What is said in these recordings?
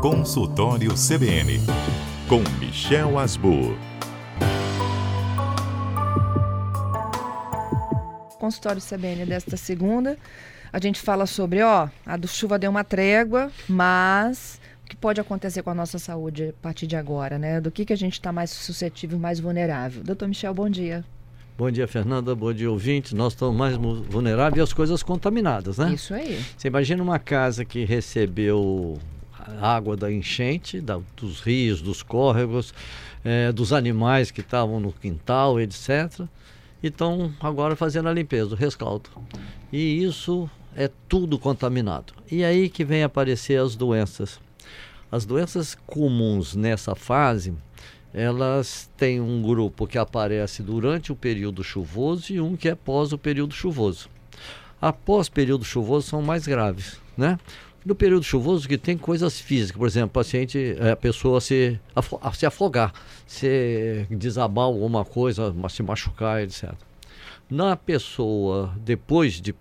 Consultório CBN, com Michel Asbur. Consultório CBN desta segunda, a gente fala sobre, ó, a do chuva deu uma trégua, mas o que pode acontecer com a nossa saúde a partir de agora, né? Do que, que a gente está mais suscetível, mais vulnerável. Doutor Michel, bom dia. Bom dia, Fernanda. Bom dia, ouvintes. Nós estamos mais vulneráveis às coisas contaminadas, né? Isso aí. Você imagina uma casa que recebeu água da enchente, da, dos rios, dos córregos, é, dos animais que estavam no quintal, etc. E estão agora fazendo a limpeza, o rescaldo. E isso é tudo contaminado. E aí que vem aparecer as doenças. As doenças comuns nessa fase elas têm um grupo que aparece durante o período chuvoso e um que é pós o período chuvoso. Após período chuvoso são mais graves, né? No período chuvoso que tem coisas físicas, por exemplo, paciente, é, a pessoa se, se afogar, se desabar alguma coisa, se machucar, etc. Na pessoa, depois de,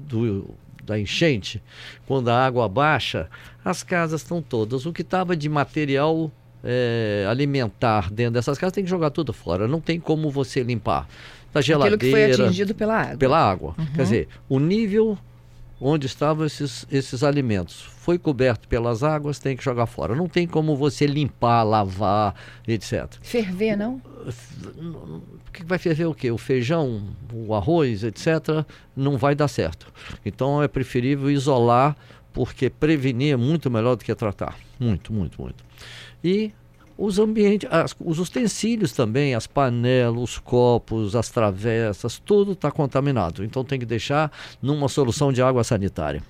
do, da enchente, quando a água baixa, as casas estão todas. O que estava de material é, alimentar dentro dessas casas, tem que jogar tudo fora. Não tem como você limpar. Da geladeira. Aquilo que foi atingido pela água. Pela água. Uhum. Quer dizer, o nível onde estavam esses, esses alimentos foi coberto pelas águas, tem que jogar fora. Não tem como você limpar, lavar, etc. Ferver, não? que vai ferver o quê? O feijão, o arroz, etc. Não vai dar certo. Então é preferível isolar, porque prevenir é muito melhor do que tratar. Muito, muito, muito e os ambientes, as, os utensílios também, as panelas, os copos, as travessas, tudo está contaminado. Então tem que deixar numa solução de água sanitária.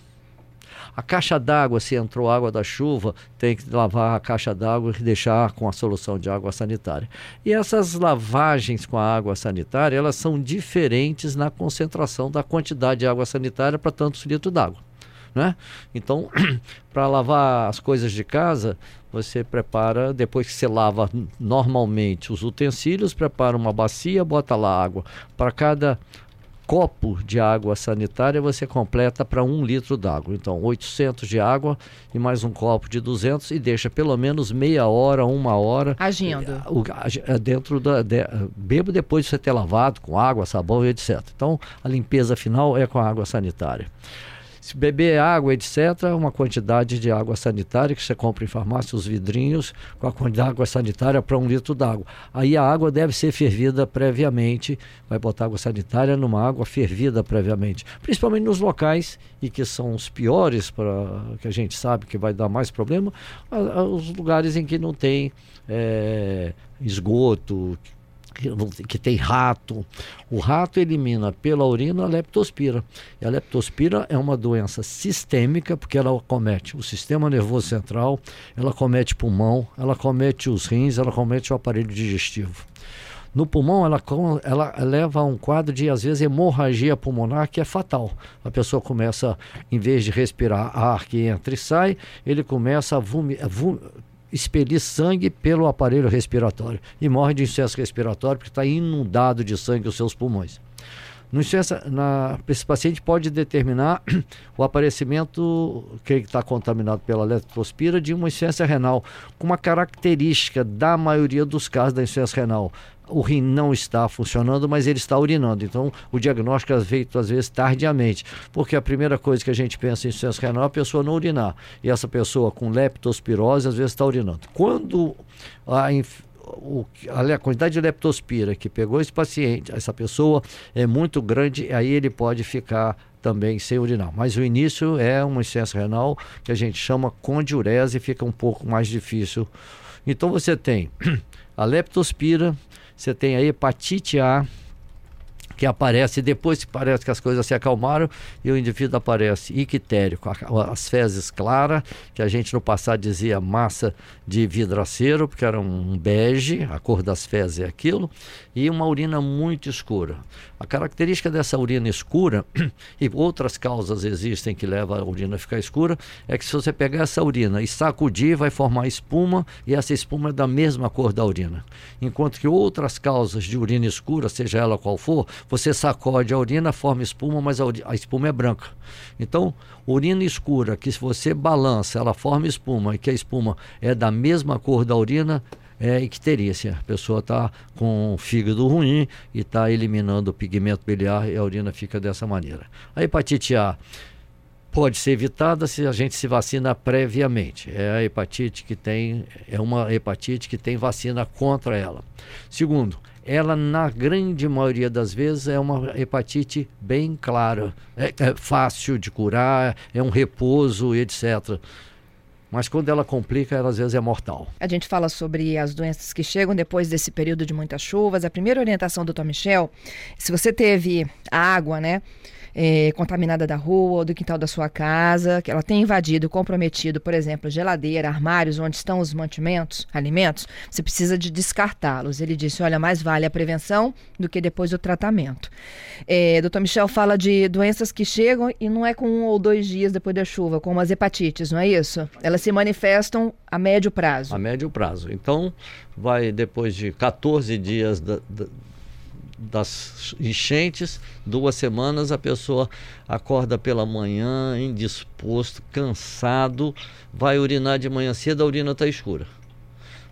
A caixa d'água, se entrou água da chuva, tem que lavar a caixa d'água e deixar com a solução de água sanitária. E essas lavagens com a água sanitária, elas são diferentes na concentração da quantidade de água sanitária para tantos litros d'água. Né? Então, para lavar as coisas de casa, você prepara, depois que você lava normalmente os utensílios, prepara uma bacia, bota lá água. Para cada copo de água sanitária, você completa para um litro d'água. Então, 800 de água e mais um copo de 200 e deixa pelo menos meia hora, uma hora. Agindo. É, dentro da. De, bebo depois de você ter lavado com água, sabão e etc. Então, a limpeza final é com a água sanitária. Beber água, etc., uma quantidade de água sanitária que você compra em farmácia, os vidrinhos, com a quantidade de água sanitária para um litro d'água. Aí a água deve ser fervida previamente, vai botar água sanitária numa água fervida previamente, principalmente nos locais e que são os piores, para que a gente sabe que vai dar mais problema, os lugares em que não tem é, esgoto, que tem rato. O rato elimina pela urina a leptospira. E a leptospira é uma doença sistêmica, porque ela comete o sistema nervoso central, ela comete pulmão, ela comete os rins, ela comete o aparelho digestivo. No pulmão, ela, ela leva a um quadro de, às vezes, hemorragia pulmonar que é fatal. A pessoa começa, em vez de respirar ar que entra e sai, ele começa a vomitar expelir sangue pelo aparelho respiratório e morre de insucesso respiratório porque está inundado de sangue os seus pulmões. No insucesso, na, esse paciente pode determinar o aparecimento que está contaminado pela leptospira de uma insuficiência renal, com uma característica da maioria dos casos da insuficiência renal o rim não está funcionando, mas ele está urinando. Então, o diagnóstico é feito às vezes tardiamente, porque a primeira coisa que a gente pensa em insuficiência renal é a pessoa não urinar. E essa pessoa com leptospirose às vezes está urinando. Quando a, o, a, quantidade de leptospira que pegou esse paciente, essa pessoa, é muito grande, aí ele pode ficar também sem urinar. Mas o início é uma insuficiência renal que a gente chama com diurese e fica um pouco mais difícil. Então você tem a leptospira, você tem a hepatite A, que aparece depois que parece que as coisas se acalmaram e o indivíduo aparece ictérico, as fezes claras, que a gente no passado dizia massa de vidraceiro, porque era um bege, a cor das fezes é aquilo, e uma urina muito escura. A característica dessa urina escura, e outras causas existem que levam a urina a ficar escura, é que se você pegar essa urina e sacudir, vai formar espuma, e essa espuma é da mesma cor da urina. Enquanto que outras causas de urina escura, seja ela qual for, Você sacode a urina, forma espuma, mas a, a espuma é branca. Então, urina escura, que se você balança, ela forma espuma e que a espuma é da mesma cor da urina, é icterícia. A pessoa está com fígado ruim e está eliminando o pigmento biliar e a urina fica dessa maneira. A hepatite A pode ser evitada se a gente se vacina previamente. É a hepatite que tem, é uma hepatite que tem vacina contra ela. Segundo, ela na grande maioria das vezes é uma hepatite bem clara, é, é fácil de curar, é um repouso, etc. Mas quando ela complica, ela às vezes é mortal. A gente fala sobre as doenças que chegam depois desse período de muitas chuvas. A primeira orientação do Tom Michel, se você teve água, né? É, contaminada da rua ou do quintal da sua casa, que ela tem invadido, comprometido, por exemplo, geladeira, armários onde estão os mantimentos, alimentos, você precisa de descartá-los. Ele disse: olha, mais vale a prevenção do que depois o tratamento. É, Dr. Michel fala de doenças que chegam e não é com um ou dois dias depois da chuva, como as hepatites, não é isso? Elas se manifestam a médio prazo. A médio prazo. Então, vai depois de 14 dias da, da das enchentes, duas semanas, a pessoa acorda pela manhã, indisposto, cansado, vai urinar de manhã cedo, a urina está escura.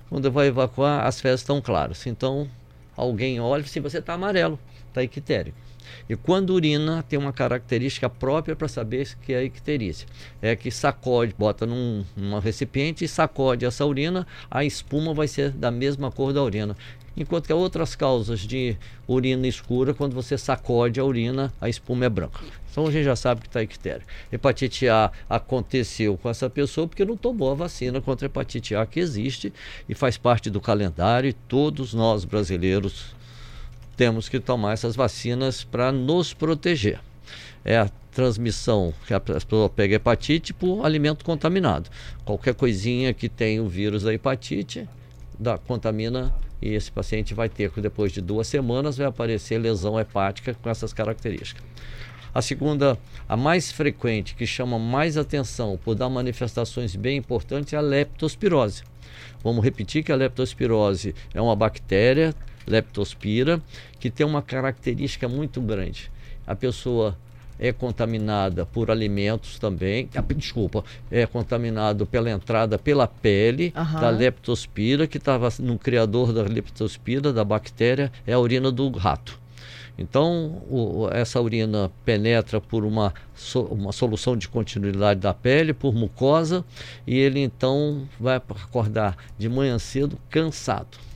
Quando vai evacuar, as fezes estão claras. Então, alguém olha e assim, você está amarelo, está ictérico. E quando urina, tem uma característica própria para saber que é icterícia. É que sacode, bota num, num recipiente e sacode essa urina, a espuma vai ser da mesma cor da urina. Enquanto que outras causas de urina escura, quando você sacode a urina, a espuma é branca. Então a gente já sabe que está ictéria. Hepatite A aconteceu com essa pessoa porque não tomou a vacina contra a hepatite A que existe e faz parte do calendário e todos nós brasileiros temos que tomar essas vacinas para nos proteger. É a transmissão que a pessoa pega hepatite por alimento contaminado. Qualquer coisinha que tem o vírus da hepatite da, contamina e esse paciente vai ter, depois de duas semanas, vai aparecer lesão hepática com essas características. A segunda, a mais frequente, que chama mais atenção por dar manifestações bem importantes, é a leptospirose. Vamos repetir que a leptospirose é uma bactéria, leptospira, que tem uma característica muito grande. A pessoa é contaminada por alimentos também, ah, desculpa, é contaminado pela entrada pela pele uhum. da leptospira, que estava no criador da leptospira, da bactéria, é a urina do rato. Então, o, essa urina penetra por uma, so, uma solução de continuidade da pele, por mucosa, e ele então vai acordar de manhã cedo cansado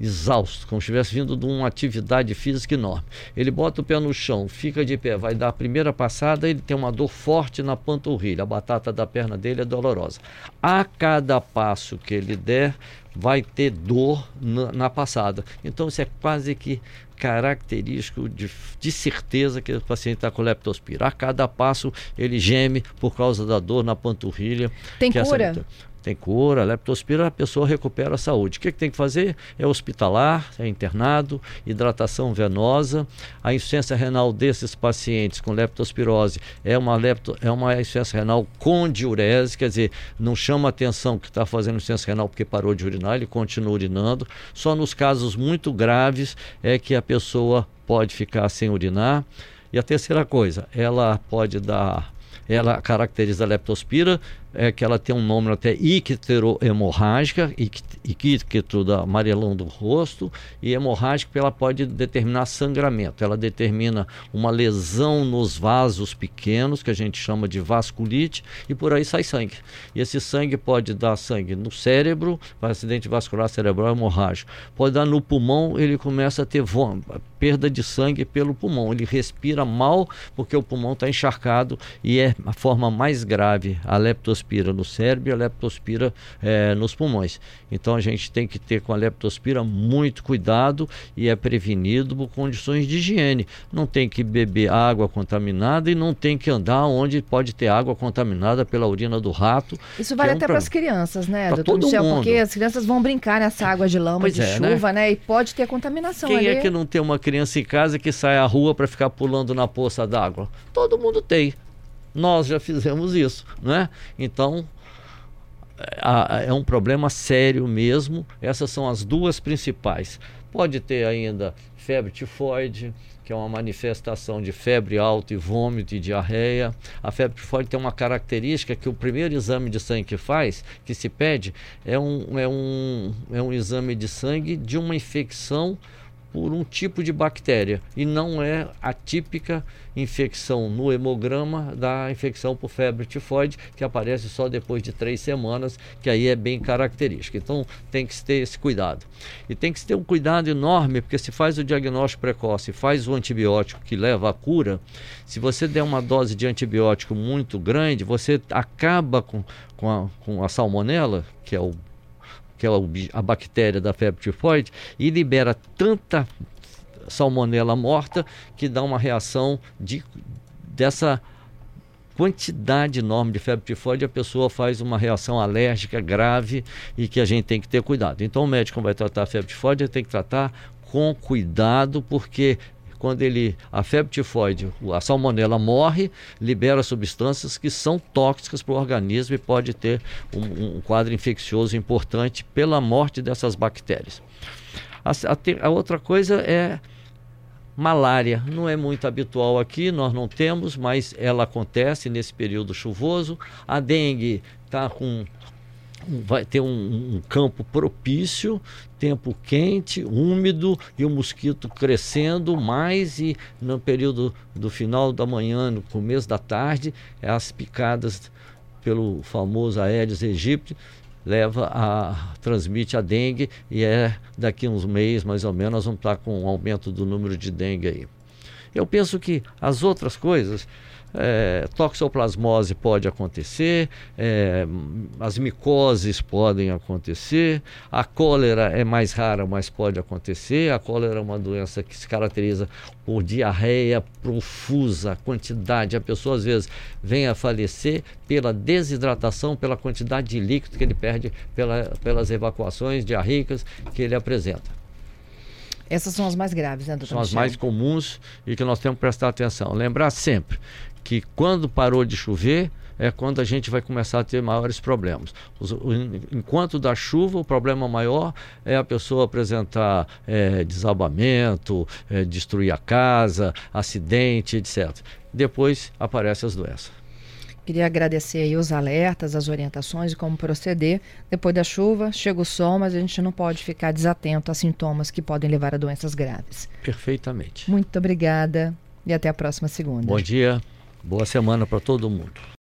exausto, como se estivesse vindo de uma atividade física enorme. Ele bota o pé no chão, fica de pé, vai dar a primeira passada, ele tem uma dor forte na panturrilha, a batata da perna dele é dolorosa. A cada passo que ele der, vai ter dor na, na passada. Então isso é quase que característico de, de certeza que o paciente está com leptospira. A cada passo ele geme por causa da dor na panturrilha. Tem cura? Essa, tem cura, leptospira, a pessoa recupera a saúde. O que, que, tem que fazer? É hospitalar, é internado, hidratação venosa. A insuficiência renal desses pacientes com leptospirose é uma, lepto, é uma insuficiência renal com diurese, quer dizer, não chama atenção que está fazendo insuficiência renal porque parou de urinar, ele continua urinando. Só nos casos muito graves é que a pessoa pode ficar sem urinar. E a terceira coisa, ela pode dar ela caracteriza a leptospira, é que ela tem um nome até icterohemorrágica, ictero da amarelão do rosto, e hemorrágica ela pode determinar sangramento. Ela determina uma lesão nos vasos pequenos, que a gente chama de vasculite, e por aí sai sangue. E esse sangue pode dar sangue no cérebro, acidente vascular cerebral hemorrágico. Pode dar no pulmão, ele começa a ter perda de sangue pelo pulmão. Ele respira mal porque o pulmão está encharcado e é a forma mais grave, a leptospira no cérebro e a leptospira é, nos pulmões. Então a gente tem que ter com a leptospira muito cuidado e é prevenido por condições de higiene. Não tem que beber água contaminada e não tem que andar onde pode ter água contaminada pela urina do rato. Isso vale é um até para as crianças, né, pra doutor Michel? Mundo. Porque as crianças vão brincar nessa água de lama, pois de é, né? chuva, né? né? E pode ter contaminação Quem ali. é que não tem uma criança em casa que sai à rua para ficar pulando na poça d'água? Todo mundo tem. Nós já fizemos isso, né? Então é, um problema sério mesmo. Essas são as duas principais. Pode ter ainda febre tifoide, que é uma manifestação de febre alta e vômito e diarreia. A febre tifoide tem uma característica que o primeiro exame de sangue que faz, que se pede, é um, é um, é um exame de sangue de uma infecção por um tipo de bactéria e não é a típica infecção no hemograma da infecção por febre tifoide que aparece só depois de três semanas, que aí é bem característica. Então tem que ter esse cuidado. E tem que ter um cuidado enorme, porque se faz o diagnóstico precoce, faz o antibiótico que leva à cura, se você der uma dose de antibiótico muito grande, você acaba com, com, a, com a salmonela, que é o que é a bactéria da febre tifoide, e libera tanta salmonela morta que dá uma reação de, dessa quantidade enorme de febre tifoide, a pessoa faz uma reação alérgica grave e que a gente tem que ter cuidado. Então o médico vai tratar a febre tifoide, ele tem que tratar com cuidado, porque quando ele a febre tifoide, a salmonela morre, libera substâncias que são tóxicas para o organismo e pode ter um, um, quadro infeccioso importante pela morte dessas bactérias. A, a, a outra coisa é malária. Não é muito habitual aqui, nós não temos, mas ela acontece nesse período chuvoso. A dengue está com vai ter um, um, campo propício, tempo quente, úmido e o mosquito crescendo mais e no período do final da manhã, no começo da tarde, as picadas pelo famoso Aedes aegypti leva a transmite a dengue e é daqui uns meses mais ou menos nós vamos estar com um aumento do número de dengue aí. Eu penso que as outras coisas é, toxoplasmose pode acontecer, é, as micoses podem acontecer, a cólera é mais rara, mas pode acontecer. A cólera é uma doença que se caracteriza por diarreia profusa, quantidade. A pessoa às vezes vem a falecer pela desidratação, pela quantidade de líquido que ele perde pela, pelas evacuações diarreicas que ele apresenta. Essas são as mais graves, né, doutor? São as mais comuns e que nós temos que prestar atenção. Lembrar sempre que quando parou de chover é quando a gente vai começar a ter maiores problemas. Os, o, enquanto da chuva, o problema maior é a pessoa apresentar é, desabamento, é, destruir a casa, acidente, etc. Depois aparecem as doenças. Queria agradecer aí os alertas, as orientações e como proceder. Depois da chuva, chega o sol, mas a gente não pode ficar desatento a sintomas que podem levar a doenças graves. Perfeitamente. Muito obrigada e até a próxima segunda. Bom dia. Boa semana para todo mundo.